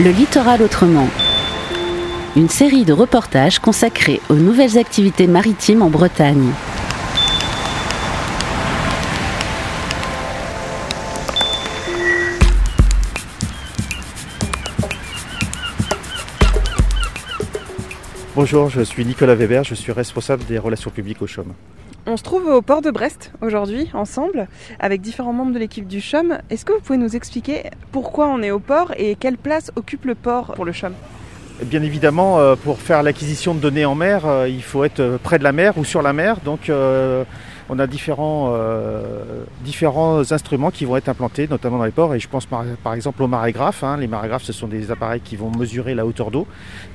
Le littoral autrement. Une série de reportages consacrés aux nouvelles activités maritimes en Bretagne. Bonjour, je suis Nicolas Weber, je suis responsable des relations publiques au CHOM. On se trouve au port de Brest aujourd'hui, ensemble, avec différents membres de l'équipe du CHOM. Est-ce que vous pouvez nous expliquer pourquoi on est au port et quelle place occupe le port pour le CHOM Bien évidemment, euh, pour faire l'acquisition de données en mer, euh, il faut être près de la mer ou sur la mer. Euh, on a différents, euh, différents instruments qui vont être implantés, notamment dans les ports. Et je pense par, exemple aux marégraphes. Hein. Les marégraphes, ce sont des appareils qui vont mesurer la hauteur d'eau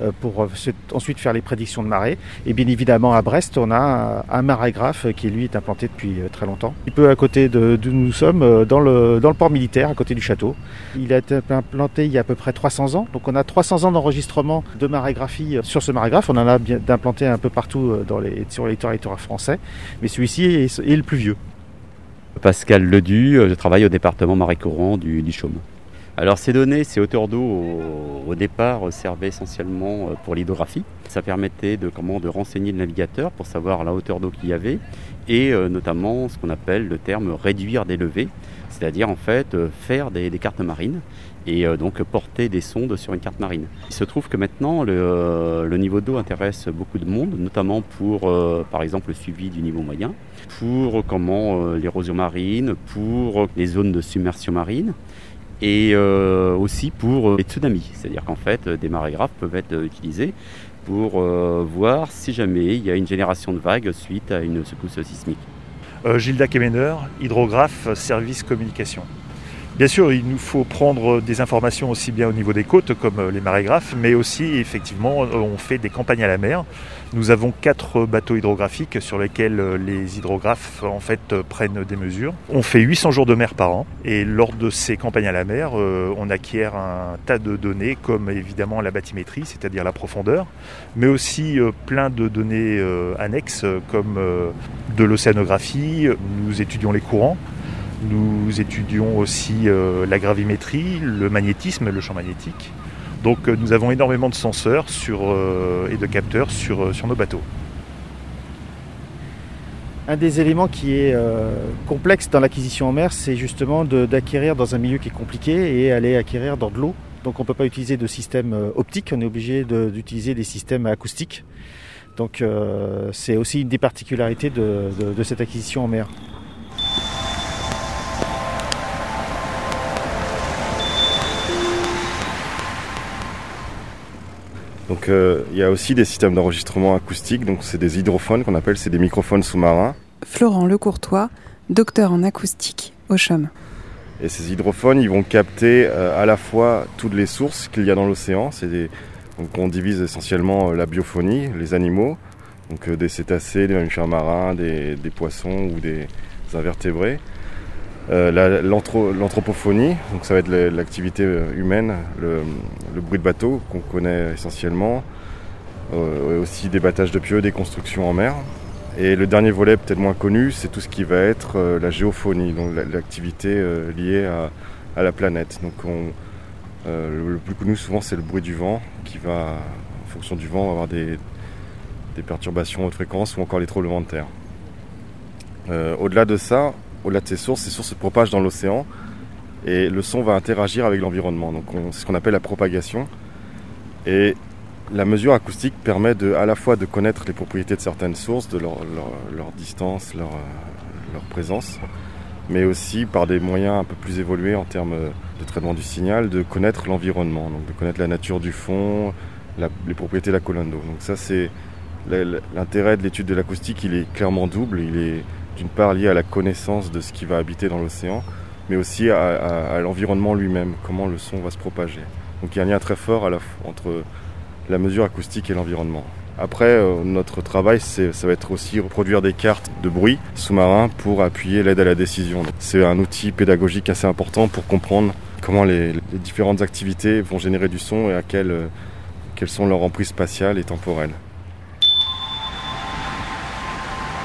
euh, pour euh, ensuite faire les prédictions de marée. Et bien évidemment, à Brest, on a un marégraphe qui, lui, est implanté depuis très longtemps. Un peu à côté d'où nous sommes, dans le, dans le port militaire, à côté du château. Il a été implanté il y a à peu près 300 ans. Donc on a 300 ans d'enregistrement de marégraphie sur ce marégraphe. On en a bien d'implanté un peu partout dans sur les territoires français. Mais celui-ci et le plus vieux Pascal Ledu, euh, je travaille au département marais courant du, du Chaume. Alors ces données, ces hauteurs d'eau au, départ servaient essentiellement euh, pour l'hydrographie. Ça permettait de, de renseigner le navigateur pour savoir la hauteur d'eau qu'il y avait et euh, notamment ce qu'on appelle le terme réduire des levées, c'est-à-dire en fait euh, faire des, cartes marines et donc porter des sondes sur une carte marine. Il se trouve que maintenant le, le niveau d'eau intéresse beaucoup de monde, notamment pour par exemple le suivi du niveau moyen, pour comment l'érosion marine, pour les zones de submersion marine et aussi pour les tsunamis, c'est-à-dire qu'en fait des marégraphes peuvent être utilisés pour voir si jamais il y a une génération de vagues suite à une secousse sismique. Euh, Gilda Kemener, hydrographe, service communication. Bien sûr, il nous faut prendre des informations aussi bien au niveau des côtes comme les marégraphes, mais aussi effectivement on fait des campagnes à la mer. Nous avons quatre bateaux hydrographiques sur lesquels les hydrographes en fait prennent des mesures. On fait 800 jours de mer par an et lors de ces campagnes à la mer, on acquiert un tas de données comme évidemment la bathymétrie, c'est-à-dire la profondeur, mais aussi plein de données annexes comme de l'océanographie. Nous étudions les courants, nous étudions aussi euh, la gravimétrie, le magnétisme, le champ magnétique. Donc euh, nous avons énormément de senseurs euh, et de capteurs sur, nos bateaux. Un des éléments qui est complexe dans l'acquisition en mer, c'est justement d'acquérir dans un milieu qui est compliqué et aller acquérir dans de l'eau. Donc on ne peut pas utiliser de système optique, on est obligé d'utiliser des systèmes acoustiques. Donc c'est aussi une des particularités de cette acquisition en mer. Donc euh, il y a aussi des systèmes d'enregistrement acoustique, donc c'est des hydrophones qu'on appelle, c'est des microphones sous-marins. Florent Lecourtois, docteur en acoustique au CHUM. Et ces hydrophones, ils vont capter euh, à la fois toutes les sources qu'il y a dans l'océan. Des... Donc on divise essentiellement euh, la biophonie, les animaux, donc des cétacés, des mammifères marins, des, des poissons ou des invertébrés. Euh, L'anthropophonie, donc ça va être l'activité humaine, le, bruit de bateau qu'on connaît essentiellement, euh, aussi des battages de pieux, des constructions en mer. Et le dernier volet peut-être moins connu, c'est tout ce qui va être euh, la géophonie, donc l'activité euh, liée à, la planète. Donc on, euh, le plus connu souvent c'est le bruit du vent qui va, en fonction du vent, avoir des, des perturbations haute fréquence ou encore les tremblements de terre. Euh, Au-delà de ça, au-delà de ces sources, ces sources se propagent dans l'océan et le son va interagir avec l'environnement. Donc c'est ce qu'on appelle la propagation. Et la mesure acoustique permet de, à la fois de connaître les propriétés de certaines sources, de leur, leur, leur distance, leur, présence, mais aussi par des moyens un peu plus évolués en termes de traitement du signal, de connaître l'environnement, donc de connaître la nature du fond, les propriétés de la colonne d'eau. Donc ça c'est l'intérêt de l'étude de l'acoustique, il est clairement double. D'une part lié à la connaissance de ce qui va habiter dans l'océan, mais aussi à, l'environnement lui-même, comment le son va se propager. Donc il y a un lien très fort à entre la mesure acoustique et l'environnement. Après, euh, notre travail, ça va être aussi reproduire des cartes de bruit sous-marin pour appuyer l'aide à la décision. C'est un outil pédagogique assez important pour comprendre comment les, les, différentes activités vont générer du son et à quelles, euh, quelles sont leurs emprises spatiales et temporelles.